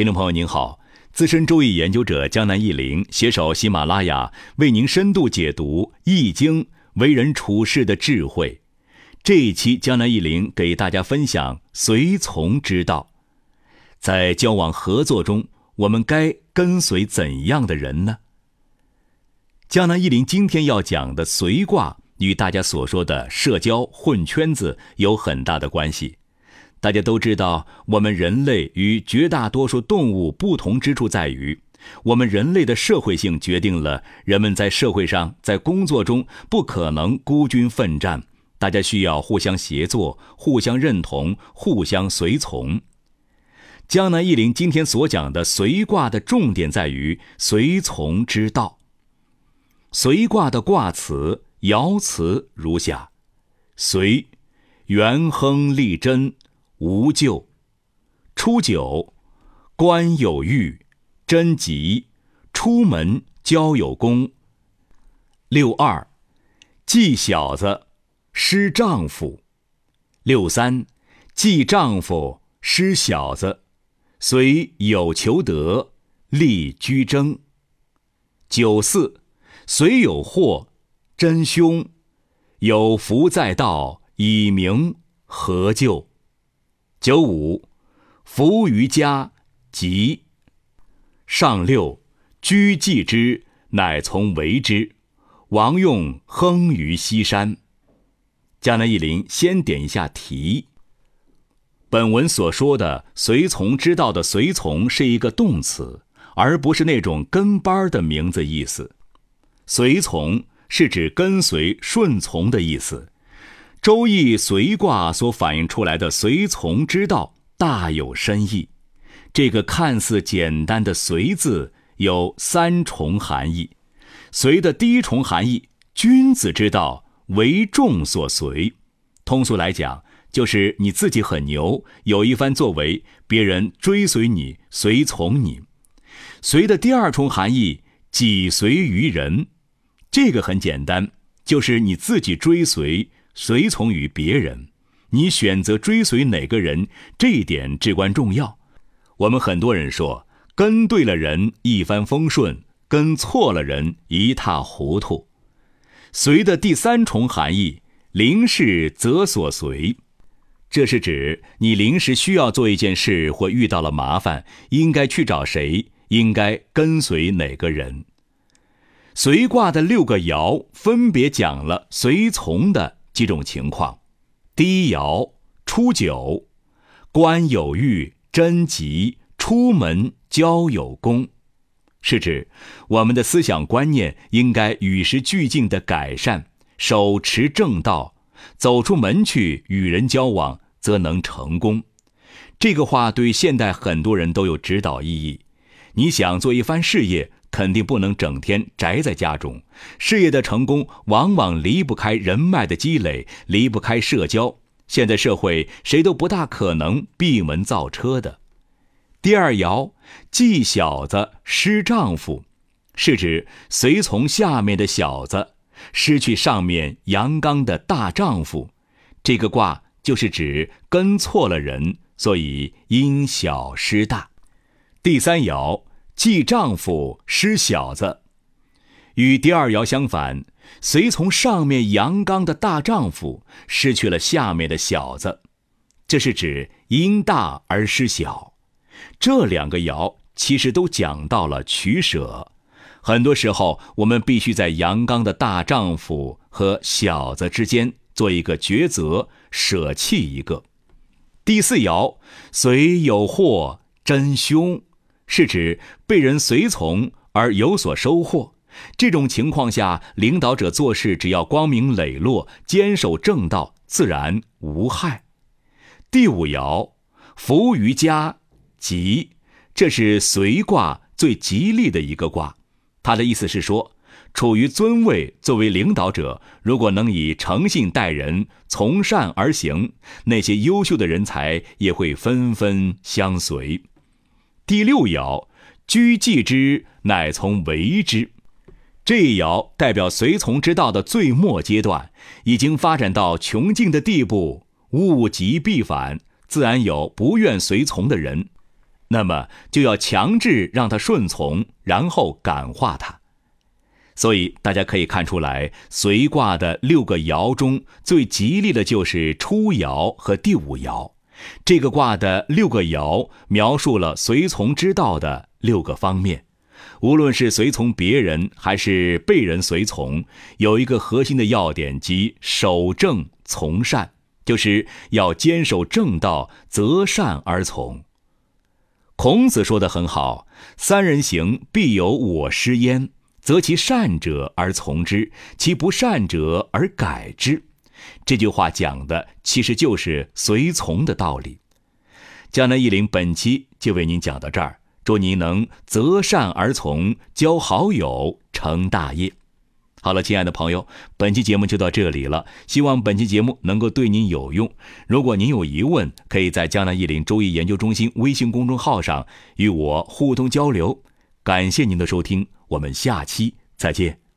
听众朋友您好，资深周易研究者江南一林携手喜马拉雅，为您深度解读《易经》为人处事的智慧。这一期江南一林给大家分享随从之道。在交往合作中，我们该跟随怎样的人呢？江南一林今天要讲的随卦，与大家所说的社交混圈子有很大的关系。大家都知道，我们人类与绝大多数动物不同之处在于，我们人类的社会性决定了人们在社会上、在工作中不可能孤军奋战，大家需要互相协作、互相认同、互相随从。江南一林今天所讲的随卦的重点在于随从之道。随卦的卦辞、爻辞如下：随，元亨利贞。无咎，初九，官有欲，贞吉，出门交有功。六二，忌小子，失丈夫。六三，忌丈夫，失小子，虽有求得，利居争。九四，虽有祸，真凶，有福在道，以明何咎？九五，福于家，吉。上六，居忌之，乃从为之。王用亨于西山。江南一林先点一下题。本文所说的随从之道的随从是一个动词，而不是那种跟班的名字意思。随从是指跟随、顺从的意思。周易随卦所反映出来的随从之道大有深意。这个看似简单的“随”字有三重含义。随的第一重含义，君子之道为众所随。通俗来讲，就是你自己很牛，有一番作为，别人追随你，随从你。随的第二重含义，己随于人。这个很简单，就是你自己追随。随从于别人，你选择追随哪个人，这一点至关重要。我们很多人说，跟对了人一帆风顺，跟错了人一塌糊涂。随的第三重含义，临事则所随，这是指你临时需要做一件事或遇到了麻烦，应该去找谁，应该跟随哪个人。随卦的六个爻分别讲了随从的。几种情况：第一爻初九，官有欲，贞吉，出门交有功，是指我们的思想观念应该与时俱进的改善，手持正道，走出门去与人交往，则能成功。这个话对现代很多人都有指导意义。你想做一番事业？肯定不能整天宅在家中，事业的成功往往离不开人脉的积累，离不开社交。现在社会谁都不大可能闭门造车的。第二爻，忌小子失丈夫，是指随从下面的小子，失去上面阳刚的大丈夫。这个卦就是指跟错了人，所以因小失大。第三爻。忌丈夫失小子，与第二爻相反，随从上面阳刚的大丈夫，失去了下面的小子，这是指因大而失小。这两个爻其实都讲到了取舍，很多时候我们必须在阳刚的大丈夫和小子之间做一个抉择，舍弃一个。第四爻虽有祸，真凶。是指被人随从而有所收获，这种情况下，领导者做事只要光明磊落，坚守正道，自然无害。第五爻，福于家，吉，这是随卦最吉利的一个卦。它的意思是说，处于尊位，作为领导者，如果能以诚信待人，从善而行，那些优秀的人才也会纷纷相随。第六爻，居忌之，乃从为之。这一爻代表随从之道的最末阶段，已经发展到穷尽的地步，物极必反，自然有不愿随从的人。那么就要强制让他顺从，然后感化他。所以大家可以看出来，随卦的六个爻中最吉利的就是初爻和第五爻。这个卦的六个爻描述了随从之道的六个方面。无论是随从别人还是被人随从，有一个核心的要点，即守正从善，就是要坚守正道，择善而从。孔子说的很好：“三人行，必有我师焉。择其善者而从之，其不善者而改之。”这句话讲的其实就是随从的道理。江南一林本期就为您讲到这儿。祝您能择善而从，交好友，成大业。好了，亲爱的朋友，本期节目就到这里了。希望本期节目能够对您有用。如果您有疑问，可以在江南易林周易研究中心微信公众号上与我互动交流。感谢您的收听，我们下期再见。